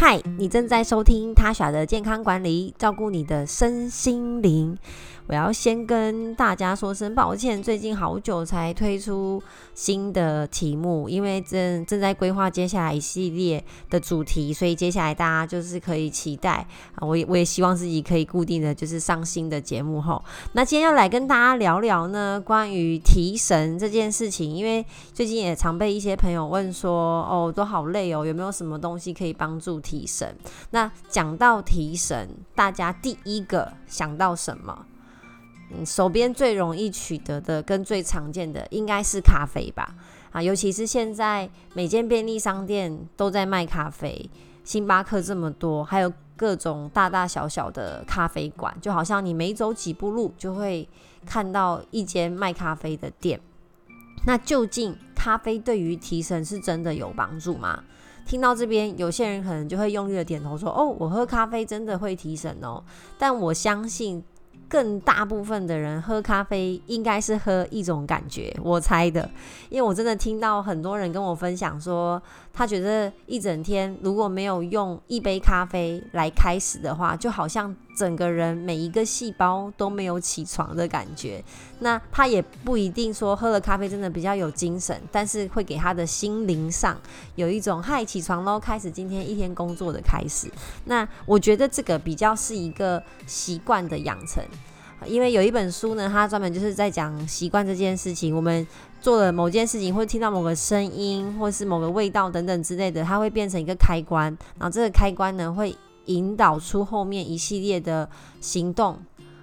嗨，你正在收听他耍的健康管理，照顾你的身心灵。我要先跟大家说声抱歉，最近好久才推出新的题目，因为正正在规划接下来一系列的主题，所以接下来大家就是可以期待啊。我也我也希望自己可以固定的就是上新的节目吼。那今天要来跟大家聊聊呢，关于提神这件事情，因为最近也常被一些朋友问说，哦，都好累哦，有没有什么东西可以帮助提神？那讲到提神，大家第一个想到什么？嗯，手边最容易取得的跟最常见的应该是咖啡吧？啊，尤其是现在每间便利商店都在卖咖啡，星巴克这么多，还有各种大大小小的咖啡馆，就好像你每走几步路就会看到一间卖咖啡的店。那究竟咖啡对于提神是真的有帮助吗？听到这边，有些人可能就会用力的点头说：“哦，我喝咖啡真的会提神哦。”但我相信。更大部分的人喝咖啡应该是喝一种感觉，我猜的，因为我真的听到很多人跟我分享说，他觉得一整天如果没有用一杯咖啡来开始的话，就好像整个人每一个细胞都没有起床的感觉。那他也不一定说喝了咖啡真的比较有精神，但是会给他的心灵上有一种嗨起床喽，开始今天一天工作的开始。那我觉得这个比较是一个习惯的养成。因为有一本书呢，它专门就是在讲习惯这件事情。我们做了某件事情，或听到某个声音，或是某个味道等等之类的，它会变成一个开关，然后这个开关呢，会引导出后面一系列的行动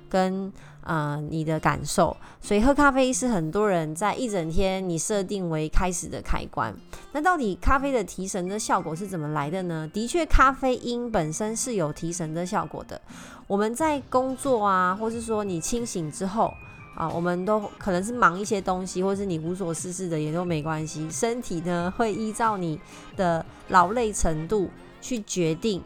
跟。啊，你的感受，所以喝咖啡是很多人在一整天你设定为开始的开关。那到底咖啡的提神的效果是怎么来的呢？的确，咖啡因本身是有提神的效果的。我们在工作啊，或是说你清醒之后啊，我们都可能是忙一些东西，或是你无所事事的也都没关系。身体呢会依照你的劳累程度去决定。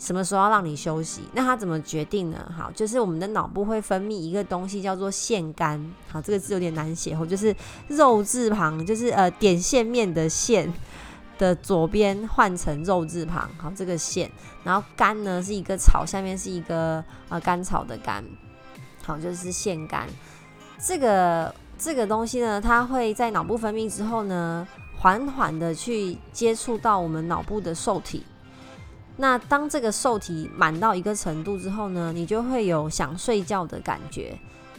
什么时候要让你休息？那他怎么决定呢？好，就是我们的脑部会分泌一个东西叫做腺苷。好，这个字有点难写，哦，就是肉字旁，就是呃点线面的线的左边换成肉字旁。好，这个线，然后苷呢是一个草，下面是一个呃甘草的甘。好，就是腺苷。这个这个东西呢，它会在脑部分泌之后呢，缓缓的去接触到我们脑部的受体。那当这个受体满到一个程度之后呢，你就会有想睡觉的感觉。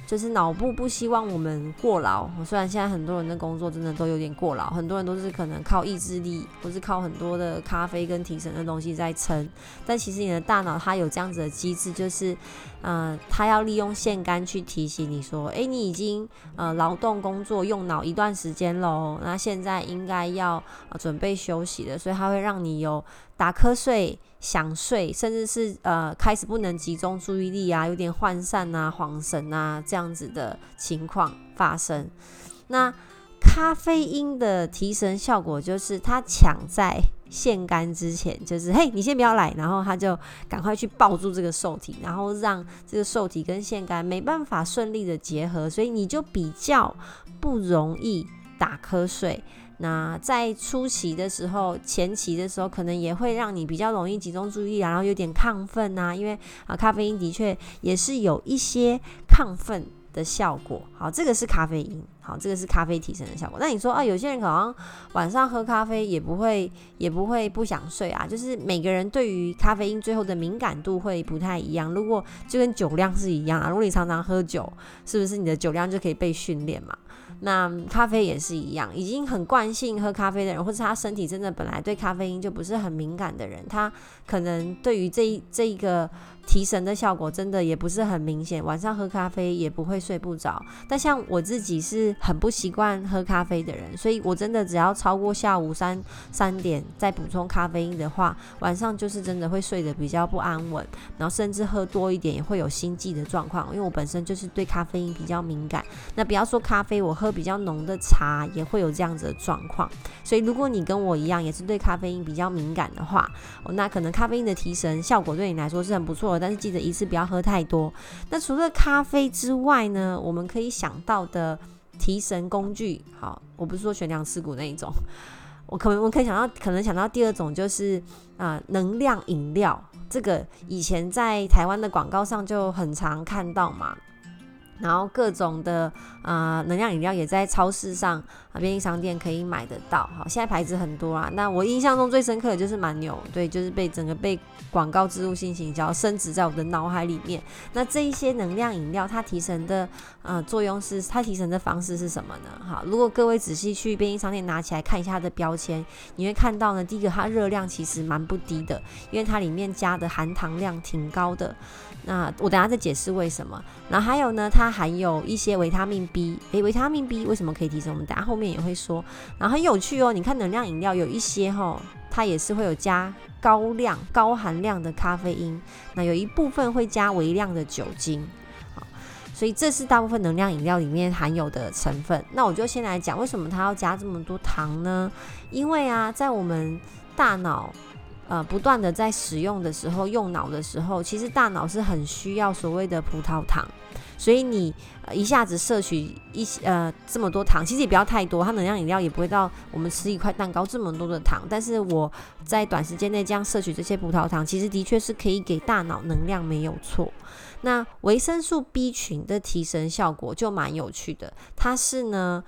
就是脑部不希望我们过劳，虽然现在很多人的工作真的都有点过劳，很多人都是可能靠意志力，或是靠很多的咖啡跟提神的东西在撑，但其实你的大脑它有这样子的机制，就是，嗯，它要利用腺苷去提醒你说，诶，你已经呃劳动工作用脑一段时间喽，那现在应该要准备休息了，所以它会让你有打瞌睡。想睡，甚至是呃开始不能集中注意力啊，有点涣散啊、恍神啊这样子的情况发生。那咖啡因的提神效果就是它抢在腺苷之前，就是嘿，你先不要来，然后它就赶快去抱住这个受体，然后让这个受体跟腺苷没办法顺利的结合，所以你就比较不容易打瞌睡。那在初期的时候，前期的时候，可能也会让你比较容易集中注意力，然后有点亢奋呐，因为啊，咖啡因的确也是有一些亢奋的效果。好，这个是咖啡因，好，这个是咖啡提神的效果。那你说啊，有些人可能晚上喝咖啡也不会，也不会不想睡啊，就是每个人对于咖啡因最后的敏感度会不太一样。如果就跟酒量是一样啊，如果你常常喝酒，是不是你的酒量就可以被训练嘛？那咖啡也是一样，已经很惯性喝咖啡的人，或者他身体真的本来对咖啡因就不是很敏感的人，他可能对于这这一个。提神的效果真的也不是很明显，晚上喝咖啡也不会睡不着。但像我自己是很不习惯喝咖啡的人，所以我真的只要超过下午三三点再补充咖啡因的话，晚上就是真的会睡得比较不安稳，然后甚至喝多一点也会有心悸的状况。因为我本身就是对咖啡因比较敏感，那不要说咖啡，我喝比较浓的茶也会有这样子的状况。所以如果你跟我一样也是对咖啡因比较敏感的话，那可能咖啡因的提神效果对你来说是很不错的。但是记得一次不要喝太多。那除了咖啡之外呢，我们可以想到的提神工具，好，我不是说悬梁刺股那一种。我可能我可以想到，可能想到第二种就是啊，能量饮料，这个以前在台湾的广告上就很常看到嘛。然后各种的啊能量饮料也在超市上啊便利商店可以买得到。好，现在牌子很多啊。那我印象中最深刻的就是蛮牛，对，就是被整个被广告植入性行销升值在我的脑海里面。那这一些能量饮料它提神的呃作用是，它提神的方式是什么呢？好，如果各位仔细去便利商店拿起来看一下它的标签，你会看到呢，第一个它热量其实蛮不低的，因为它里面加的含糖量挺高的。那我等下再解释为什么。然后还有呢，它含有一些维他命 B。诶，维他命 B 为什么可以提升？我们等下后面也会说。然后很有趣哦，你看能量饮料有一些哈，它也是会有加高量、高含量的咖啡因。那有一部分会加微量的酒精。好，所以这是大部分能量饮料里面含有的成分。那我就先来讲为什么它要加这么多糖呢？因为啊，在我们大脑。呃，不断的在使用的时候，用脑的时候，其实大脑是很需要所谓的葡萄糖，所以你一下子摄取一呃这么多糖，其实也不要太多，它能量饮料也不会到我们吃一块蛋糕这么多的糖，但是我在短时间内这样摄取这些葡萄糖，其实的确是可以给大脑能量，没有错。那维生素 B 群的提升效果就蛮有趣的，它是呢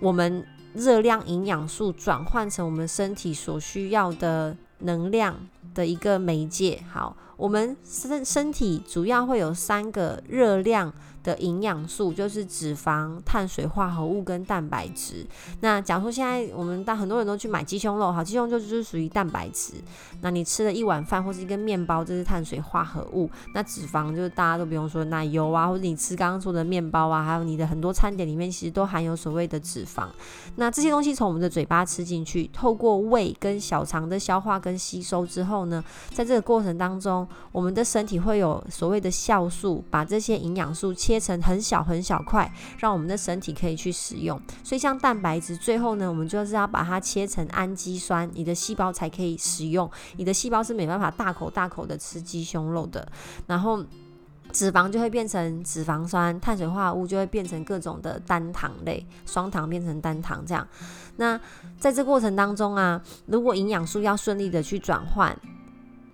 我们热量营养素转换成我们身体所需要的。能量的一个媒介。好，我们身身体主要会有三个热量。的营养素就是脂肪、碳水化合物跟蛋白质。那假如说现在我们大很多人都去买鸡胸肉，好，鸡胸肉就是属于蛋白质。那你吃了一碗饭或是一根面包，这是碳水化合物。那脂肪就是大家都不用说奶油啊，或者你吃刚刚说的面包啊，还有你的很多餐点里面其实都含有所谓的脂肪。那这些东西从我们的嘴巴吃进去，透过胃跟小肠的消化跟吸收之后后呢，在这个过程当中，我们的身体会有所谓的酵素，把这些营养素。切成很小很小块，让我们的身体可以去使用。所以像蛋白质，最后呢，我们就是要把它切成氨基酸，你的细胞才可以使用。你的细胞是没办法大口大口的吃鸡胸肉的。然后脂肪就会变成脂肪酸，碳水化合物就会变成各种的单糖类，双糖变成单糖这样。那在这过程当中啊，如果营养素要顺利的去转换。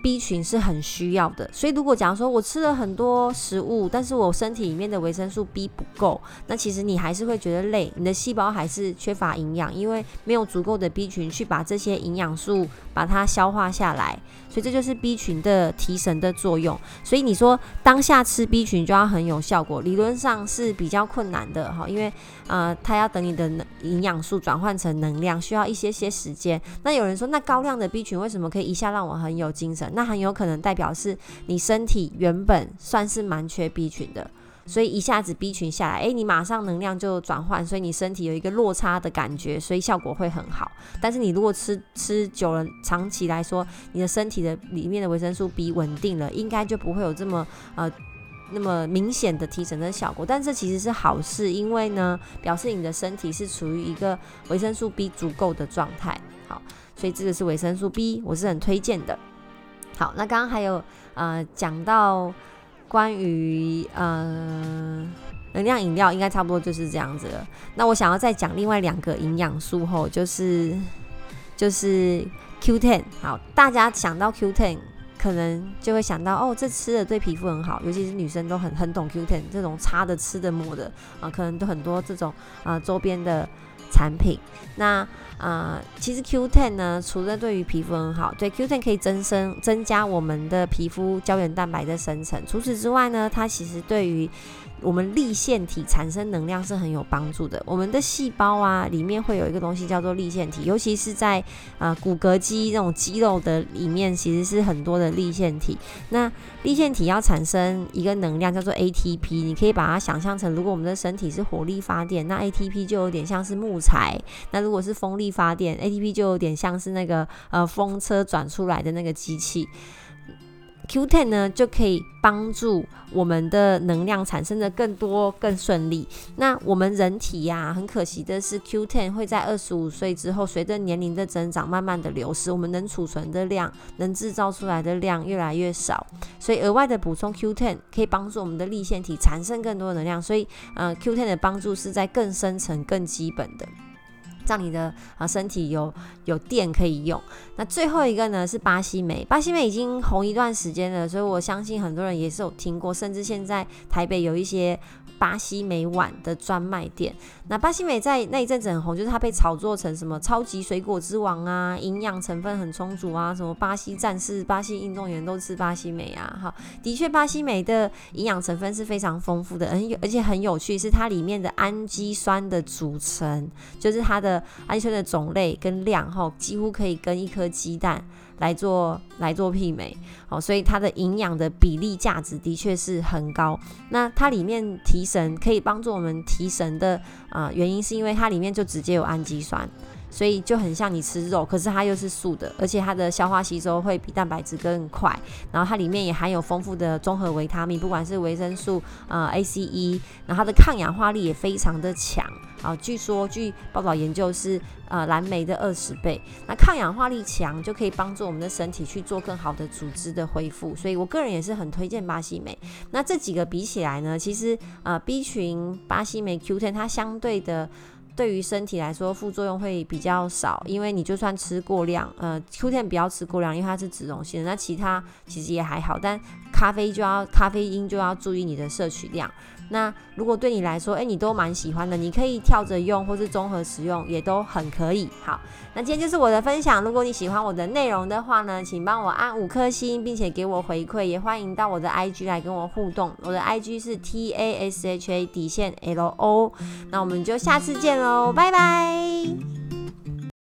B 群是很需要的，所以如果假如说我吃了很多食物，但是我身体里面的维生素 B 不够，那其实你还是会觉得累，你的细胞还是缺乏营养，因为没有足够的 B 群去把这些营养素把它消化下来，所以这就是 B 群的提神的作用。所以你说当下吃 B 群就要很有效果，理论上是比较困难的哈，因为呃，它要等你的营养素转换成能量，需要一些些时间。那有人说，那高量的 B 群为什么可以一下让我很有精神？那很有可能代表是你身体原本算是蛮缺 B 群的，所以一下子 B 群下来，诶，你马上能量就转换，所以你身体有一个落差的感觉，所以效果会很好。但是你如果吃吃久了，长期来说，你的身体的里面的维生素 B 稳定了，应该就不会有这么呃那么明显的提神的效果。但这其实是好事，因为呢，表示你的身体是处于一个维生素 B 足够的状态。好，所以这个是维生素 B，我是很推荐的。好，那刚刚还有呃讲到关于呃能量饮料，应该差不多就是这样子了。那我想要再讲另外两个营养素后，就是就是 Q Ten。好，大家想到 Q Ten，可能就会想到哦，这吃的对皮肤很好，尤其是女生都很很懂 Q Ten 这种擦的、吃的、抹的啊，可能都很多这种啊周边的。产品，那呃，其实 Q Ten 呢，除了对于皮肤很好，对 Q Ten 可以增生增加我们的皮肤胶原蛋白的生成。除此之外呢，它其实对于我们立腺体产生能量是很有帮助的。我们的细胞啊，里面会有一个东西叫做立腺体，尤其是在啊骨骼肌这种肌肉的里面，其实是很多的立腺体。那立腺体要产生一个能量叫做 ATP，你可以把它想象成，如果我们的身体是火力发电，那 ATP 就有点像是木材；那如果是风力发电，ATP 就有点像是那个呃风车转出来的那个机器。Q10 呢就可以帮助我们的能量产生的更多、更顺利。那我们人体呀，很可惜的是，Q10 会在二十五岁之后，随着年龄的增长，慢慢的流失。我们能储存的量、能制造出来的量越来越少，所以额外的补充 Q10 可以帮助我们的立腺体产生更多的能量。所以，呃，Q10 的帮助是在更深层、更基本的。让你的啊身体有有电可以用。那最后一个呢是巴西莓，巴西莓已经红一段时间了，所以我相信很多人也是有听过，甚至现在台北有一些。巴西莓碗的专卖店，那巴西莓在那一阵子很红，就是它被炒作成什么超级水果之王啊，营养成分很充足啊，什么巴西战士、巴西运动员都吃巴西莓啊。哈，的确，巴西莓的营养成分是非常丰富的，很有而且很有趣，是它里面的氨基酸的组成，就是它的氨基酸的种类跟量，哈，几乎可以跟一颗鸡蛋。来做来做媲美，哦，所以它的营养的比例价值的确是很高。那它里面提神可以帮助我们提神的啊，原因是因为它里面就直接有氨基酸。所以就很像你吃肉，可是它又是素的，而且它的消化吸收会比蛋白质更快。然后它里面也含有丰富的综合维他命，不管是维生素呃 A、C、E，然后它的抗氧化力也非常的强。啊，据说据报道研究是呃蓝莓的二十倍。那抗氧化力强就可以帮助我们的身体去做更好的组织的恢复。所以我个人也是很推荐巴西莓。那这几个比起来呢，其实呃 B 群巴西莓 Q10 它相对的。对于身体来说，副作用会比较少，因为你就算吃过量，呃，Q ten 不要吃过量，因为它是脂溶性的。那其他其实也还好，但咖啡就要咖啡因就要注意你的摄取量。那如果对你来说，哎，你都蛮喜欢的，你可以跳着用，或是综合使用，也都很可以。好，那今天就是我的分享。如果你喜欢我的内容的话呢，请帮我按五颗星，并且给我回馈，也欢迎到我的 IG 来跟我互动。我的 IG 是 T A S H A 底线 L O。那我们就下次见喽，拜拜。